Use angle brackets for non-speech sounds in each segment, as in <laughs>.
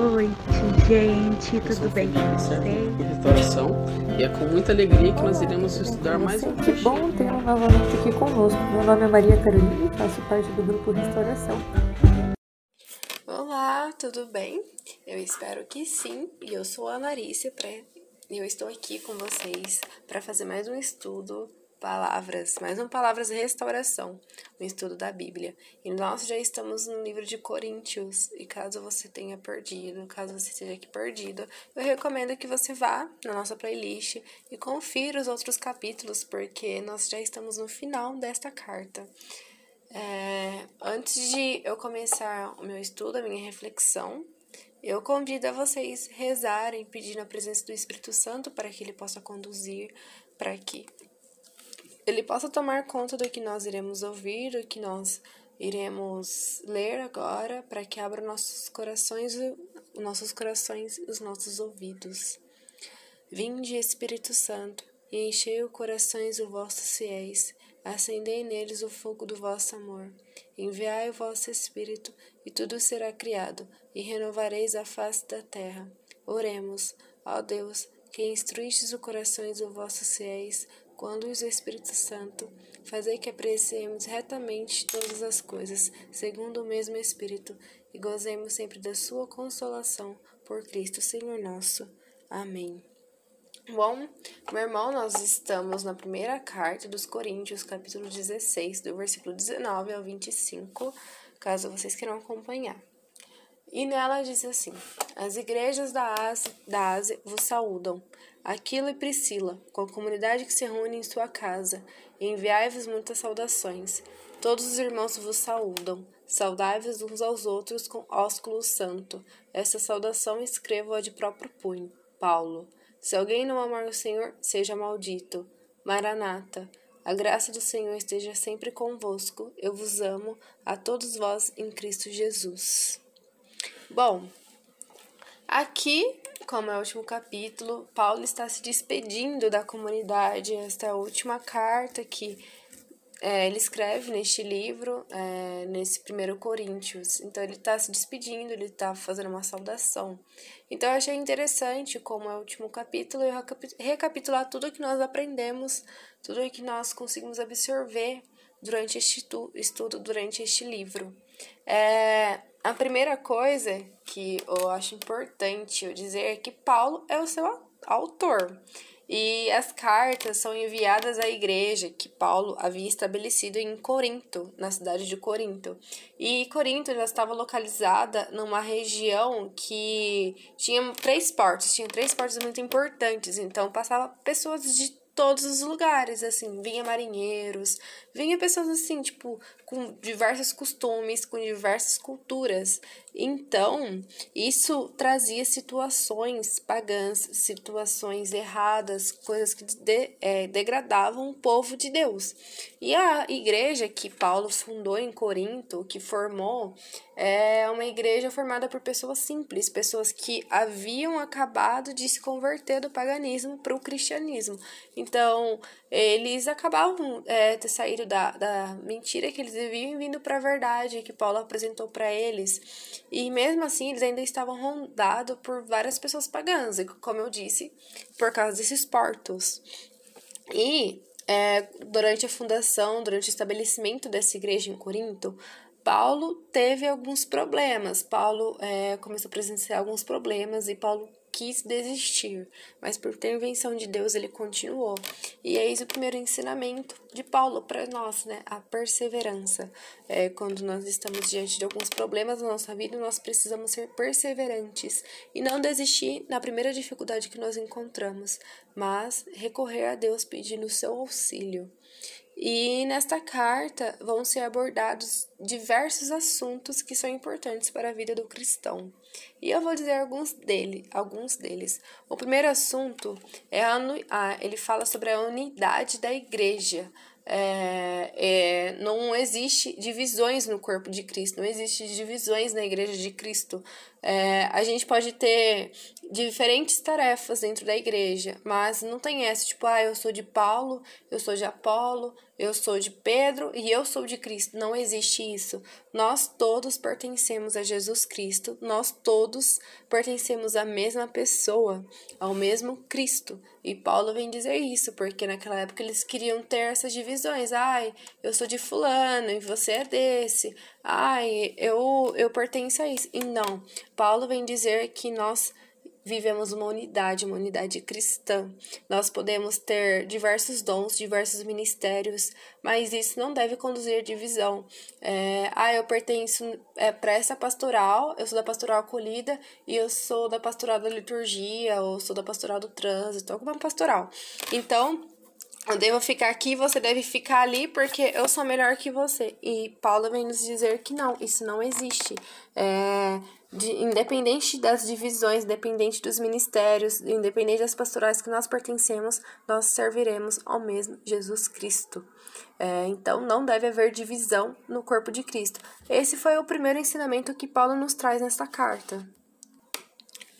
Boa noite, gente. Tudo bem com vocês? restauração e é com muita alegria que nós iremos estudar mais um Que bom tê-lo novamente aqui conosco. Meu nome é Maria Carolina e faço parte do grupo Restauração. Olá, tudo bem? Eu espero que sim. E eu sou a Pré. E eu estou aqui com vocês para fazer mais um estudo palavras, mais um palavras restauração, um estudo da Bíblia. E nós já estamos no livro de Coríntios. E caso você tenha perdido, caso você esteja aqui perdido, eu recomendo que você vá na nossa playlist e confira os outros capítulos, porque nós já estamos no final desta carta. É, antes de eu começar o meu estudo, a minha reflexão, eu convido a vocês rezarem, pedindo a presença do Espírito Santo para que ele possa conduzir, para que ele possa tomar conta do que nós iremos ouvir, do que nós iremos ler agora, para que abra nossos corações, nossos corações e os nossos ouvidos. Vinde, Espírito Santo, e enchei os corações dos vossos fiéis, acendei neles o fogo do vosso amor. Enviai o vosso Espírito, e tudo será criado, e renovareis a face da terra. Oremos, ó Deus, que instruístes os corações dos vossos fiéis, quando o Espírito Santo, fazei que apreciemos retamente todas as coisas, segundo o mesmo Espírito, e gozemos sempre da sua consolação, por Cristo Senhor nosso. Amém. Bom, meu irmão, nós estamos na primeira carta dos Coríntios, capítulo 16, do versículo 19 ao 25, caso vocês queiram acompanhar. E nela diz assim: As igrejas da Ásia, da Ásia vos saúdam, Aquilo e Priscila, com a comunidade que se reúne em sua casa, enviai-vos muitas saudações. Todos os irmãos vos saúdam. Saudai-vos uns aos outros com ósculo santo. Esta saudação escrevo-a de próprio punho. Paulo. Se alguém não amar o Senhor, seja maldito. Maranata. A graça do Senhor esteja sempre convosco. Eu vos amo, a todos vós em Cristo Jesus. Bom, aqui, como é o último capítulo, Paulo está se despedindo da comunidade. Esta é a última carta que é, ele escreve neste livro, é, nesse primeiro Coríntios. Então ele está se despedindo, ele está fazendo uma saudação. Então eu achei interessante, como é o último capítulo, eu recapitular tudo que nós aprendemos, tudo que nós conseguimos absorver durante este estudo, durante este livro. É, a primeira coisa que eu acho importante eu dizer é que Paulo é o seu autor. E as cartas são enviadas à igreja que Paulo havia estabelecido em Corinto, na cidade de Corinto. E Corinto ela estava localizada numa região que tinha três portos, tinha três portos muito importantes, então passava pessoas de todos os lugares, assim, vinha marinheiros, vinha pessoas assim, tipo, com diversos costumes, com diversas culturas. Então, isso trazia situações pagãs, situações erradas, coisas que de, é, degradavam o povo de Deus. E a igreja que Paulo fundou em Corinto, que formou, é uma igreja formada por pessoas simples, pessoas que haviam acabado de se converter do paganismo para o cristianismo. Então, eles acabavam é, ter da, da mentira que eles viviam vindo para a verdade que Paulo apresentou para eles. E mesmo assim, eles ainda estavam rondados por várias pessoas pagãs, como eu disse, por causa desses portos. E é, durante a fundação, durante o estabelecimento dessa igreja em Corinto, Paulo teve alguns problemas. Paulo é, começou a presenciar alguns problemas e Paulo quis desistir, mas por intervenção de Deus ele continuou. E eis o primeiro ensinamento de Paulo para nós, né? A perseverança. É, quando nós estamos diante de alguns problemas na nossa vida, nós precisamos ser perseverantes e não desistir na primeira dificuldade que nós encontramos, mas recorrer a Deus pedindo o seu auxílio. E nesta carta vão ser abordados diversos assuntos que são importantes para a vida do cristão. E eu vou dizer alguns dele, alguns deles. O primeiro assunto é a, ele fala sobre a unidade da igreja. É, é, não existe divisões no corpo de Cristo, não existe divisões na igreja de Cristo. É, a gente pode ter diferentes tarefas dentro da igreja, mas não tem essa, tipo, ah, eu sou de Paulo, eu sou de Apolo, eu sou de Pedro e eu sou de Cristo. Não existe isso. Nós todos pertencemos a Jesus Cristo, nós todos pertencemos à mesma pessoa, ao mesmo Cristo. E Paulo vem dizer isso, porque naquela época eles queriam ter essas divisões. Ai, eu sou de fulano e você é desse. Ai, eu, eu pertenço a isso. E não, Paulo vem dizer que nós vivemos uma unidade, uma unidade cristã. Nós podemos ter diversos dons, diversos ministérios, mas isso não deve conduzir divisão. É, ah, eu pertenço é, para essa pastoral, eu sou da pastoral acolhida e eu sou da pastoral da liturgia, ou sou da pastoral do trânsito, alguma pastoral. Então, eu devo ficar aqui, você deve ficar ali porque eu sou melhor que você. E Paulo vem nos dizer que não, isso não existe. É, de, independente das divisões, independente dos ministérios, independente das pastorais que nós pertencemos, nós serviremos ao mesmo Jesus Cristo. É, então, não deve haver divisão no corpo de Cristo. Esse foi o primeiro ensinamento que Paulo nos traz nesta carta.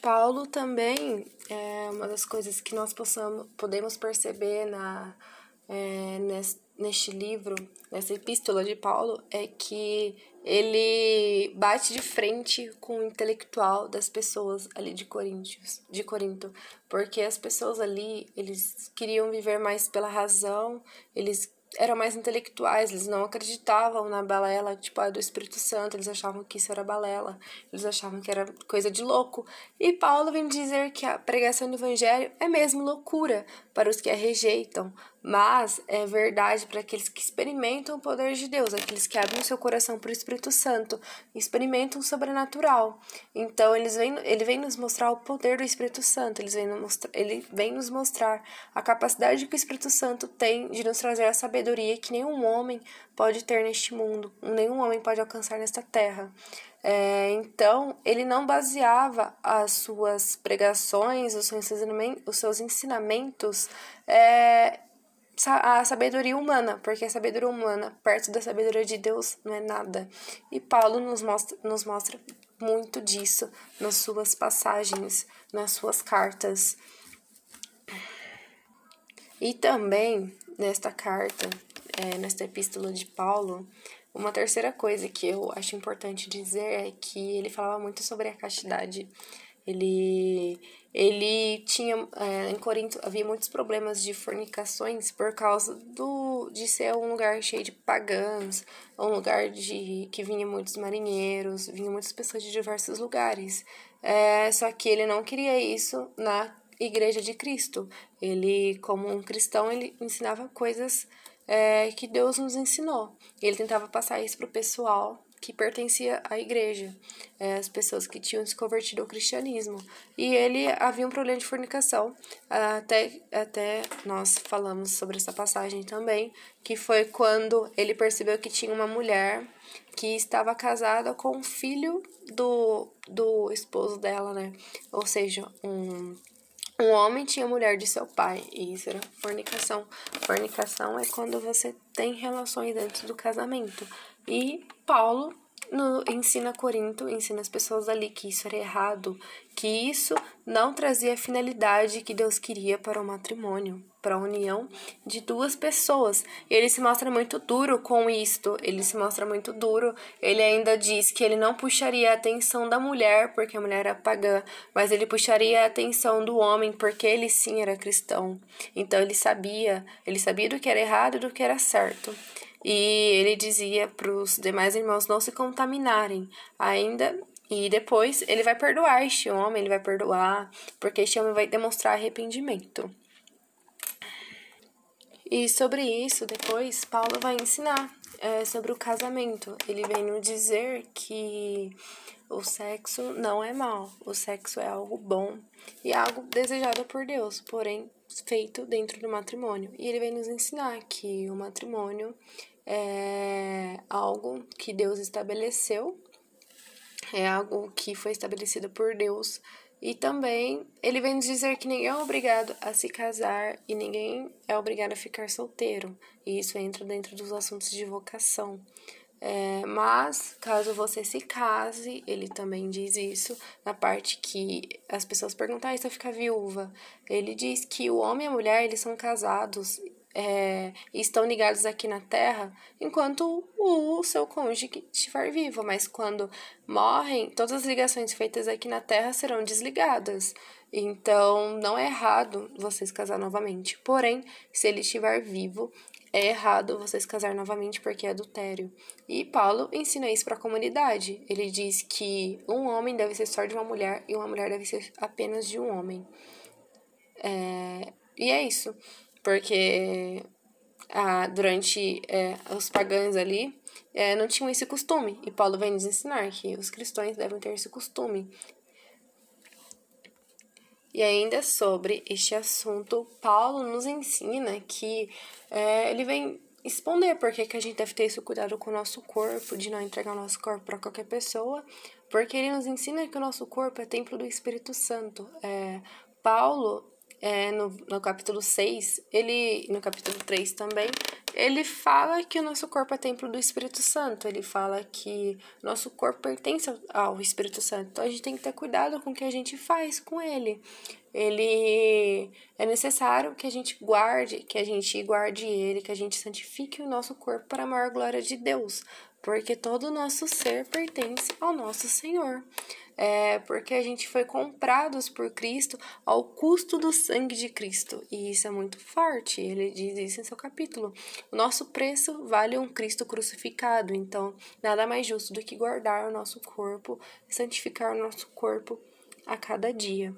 Paulo também, é uma das coisas que nós possamos, podemos perceber na, é, neste, neste livro, nessa epístola de Paulo, é que ele bate de frente com o intelectual das pessoas ali de Coríntios, de Corinto, porque as pessoas ali, eles queriam viver mais pela razão, eles eram mais intelectuais, eles não acreditavam na balela, tipo, do Espírito Santo, eles achavam que isso era balela, eles achavam que era coisa de louco. E Paulo vem dizer que a pregação do evangelho é mesmo loucura para os que a rejeitam, mas é verdade para aqueles que experimentam o poder de Deus, aqueles que abrem o seu coração para o Espírito Santo, experimentam o sobrenatural. Então, eles vêm, ele vem nos mostrar o poder do Espírito Santo, eles vem nos ele vem nos mostrar a capacidade que o Espírito Santo tem de nos trazer a sabedoria que nenhum homem pode ter neste mundo, nenhum homem pode alcançar nesta terra. É, então, ele não baseava as suas pregações, os seus ensinamentos, os seus ensinamentos é, a sabedoria humana, porque a sabedoria humana, perto da sabedoria de Deus, não é nada. E Paulo nos mostra, nos mostra muito disso nas suas passagens, nas suas cartas. E também nesta carta, é, nesta epístola de Paulo, uma terceira coisa que eu acho importante dizer é que ele falava muito sobre a castidade. Ele ele tinha é, em Corinto havia muitos problemas de fornicações por causa do de ser um lugar cheio de pagãos, um lugar de que vinha muitos marinheiros, vinha muitas pessoas de diversos lugares. É, só que ele não queria isso na igreja de Cristo. Ele, como um cristão, ele ensinava coisas é, que Deus nos ensinou. Ele tentava passar isso para o pessoal que pertencia à igreja, é, as pessoas que tinham se convertido ao cristianismo. E ele havia um problema de fornicação, até, até nós falamos sobre essa passagem também, que foi quando ele percebeu que tinha uma mulher que estava casada com o filho do, do esposo dela, né? Ou seja, um um homem tinha mulher de seu pai, e isso era fornicação. Fornicação é quando você tem relações dentro do casamento. E Paulo no, ensina Corinto, ensina as pessoas ali que isso era errado, que isso não trazia a finalidade que Deus queria para o matrimônio, para a união de duas pessoas. E ele se mostra muito duro com isto, ele se mostra muito duro. Ele ainda diz que ele não puxaria a atenção da mulher, porque a mulher era pagã, mas ele puxaria a atenção do homem, porque ele sim era cristão. Então ele sabia, ele sabia do que era errado e do que era certo. E ele dizia para os demais irmãos não se contaminarem ainda. E depois ele vai perdoar este homem, ele vai perdoar, porque este homem vai demonstrar arrependimento. E sobre isso, depois, Paulo vai ensinar é sobre o casamento. Ele vem nos dizer que o sexo não é mal, o sexo é algo bom e algo desejado por Deus, porém feito dentro do matrimônio. E ele vem nos ensinar que o matrimônio é algo que Deus estabeleceu, é algo que foi estabelecido por Deus. E também ele vem nos dizer que ninguém é obrigado a se casar e ninguém é obrigado a ficar solteiro. E isso entra dentro dos assuntos de vocação. É, mas, caso você se case, ele também diz isso na parte que as pessoas perguntam, ah, eu ficar viúva? Ele diz que o homem e a mulher, eles são casados é, e estão ligados aqui na Terra enquanto o seu cônjuge estiver vivo, mas quando morrem, todas as ligações feitas aqui na Terra serão desligadas. Então, não é errado vocês casar novamente. Porém, se ele estiver vivo, é errado vocês casar novamente porque é adultério. E Paulo ensina isso para a comunidade. Ele diz que um homem deve ser só de uma mulher e uma mulher deve ser apenas de um homem. É... E é isso, porque ah, durante é, os pagãos ali é, não tinham esse costume. E Paulo vem nos ensinar que os cristãos devem ter esse costume. E ainda sobre este assunto, Paulo nos ensina que é, ele vem responder por que, que a gente deve ter esse cuidado com o nosso corpo, de não entregar o nosso corpo para qualquer pessoa, porque ele nos ensina que o nosso corpo é templo do Espírito Santo. É, Paulo, é, no, no capítulo 6, ele, no capítulo 3 também, ele fala que o nosso corpo é templo do Espírito Santo. Ele fala que nosso corpo pertence ao Espírito Santo. Então a gente tem que ter cuidado com o que a gente faz com ele. Ele é necessário que a gente guarde, que a gente guarde ele, que a gente santifique o nosso corpo para a maior glória de Deus, porque todo o nosso ser pertence ao nosso Senhor é porque a gente foi comprados por Cristo ao custo do sangue de Cristo. E isso é muito forte, ele diz isso em seu capítulo. O nosso preço vale um Cristo crucificado, então nada mais justo do que guardar o nosso corpo, santificar o nosso corpo a cada dia.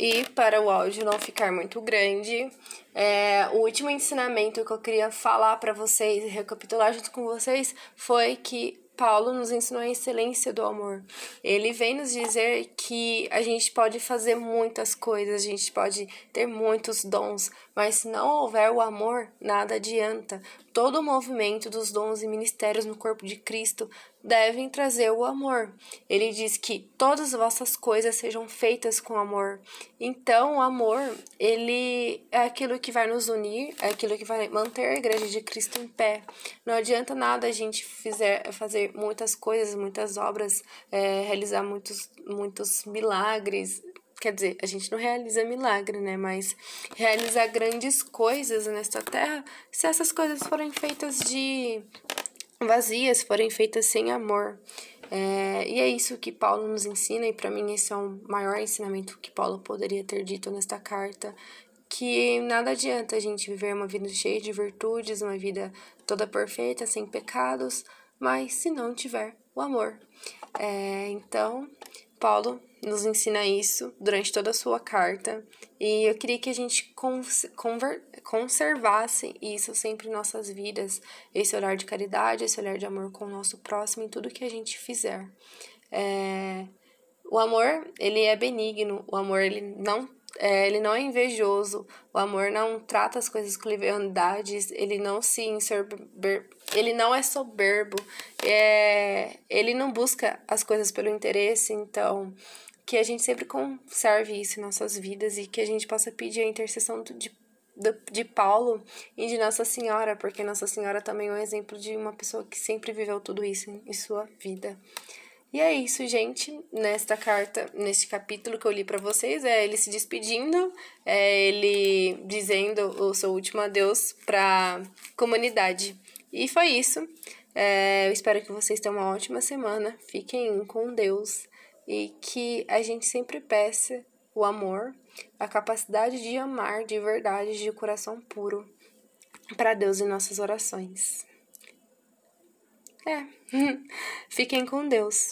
E para o áudio não ficar muito grande, é, o último ensinamento que eu queria falar para vocês e recapitular junto com vocês foi que Paulo nos ensinou a excelência do amor. Ele vem nos dizer que a gente pode fazer muitas coisas, a gente pode ter muitos dons, mas se não houver o amor, nada adianta. Todo o movimento dos dons e ministérios no corpo de Cristo devem trazer o amor. Ele diz que todas as vossas coisas sejam feitas com amor. Então, o amor, ele é aquilo que vai nos unir, é aquilo que vai manter a igreja de Cristo em pé. Não adianta nada a gente fizer, fazer muitas coisas, muitas obras, é, realizar muitos, muitos milagres, quer dizer, a gente não realiza milagre, né? Mas realizar grandes coisas nesta terra se essas coisas forem feitas de vazias, forem feitas sem amor. É, e é isso que Paulo nos ensina, e para mim esse é o maior ensinamento que Paulo poderia ter dito nesta carta. Que nada adianta a gente viver uma vida cheia de virtudes, uma vida toda perfeita, sem pecados, mas se não tiver o amor. É, então, Paulo nos ensina isso durante toda a sua carta e eu queria que a gente conservasse isso sempre em nossas vidas, esse olhar de caridade, esse olhar de amor com o nosso próximo em tudo que a gente fizer. É... O amor, ele é benigno, o amor, ele não é, ele não é invejoso, o amor não trata as coisas com leviandades, ele não se inserber, ele não é soberbo, é, ele não busca as coisas pelo interesse, então que a gente sempre conserve isso em nossas vidas e que a gente possa pedir a intercessão de, de, de Paulo e de Nossa Senhora, porque Nossa Senhora também é um exemplo de uma pessoa que sempre viveu tudo isso em, em sua vida. E é isso, gente. Nesta carta, neste capítulo que eu li para vocês, é ele se despedindo, é ele dizendo o seu último adeus para comunidade. E foi isso. É, eu espero que vocês tenham uma ótima semana. Fiquem com Deus e que a gente sempre peça o amor, a capacidade de amar de verdade, de coração puro para Deus em nossas orações. É. <laughs> Fiquem com Deus.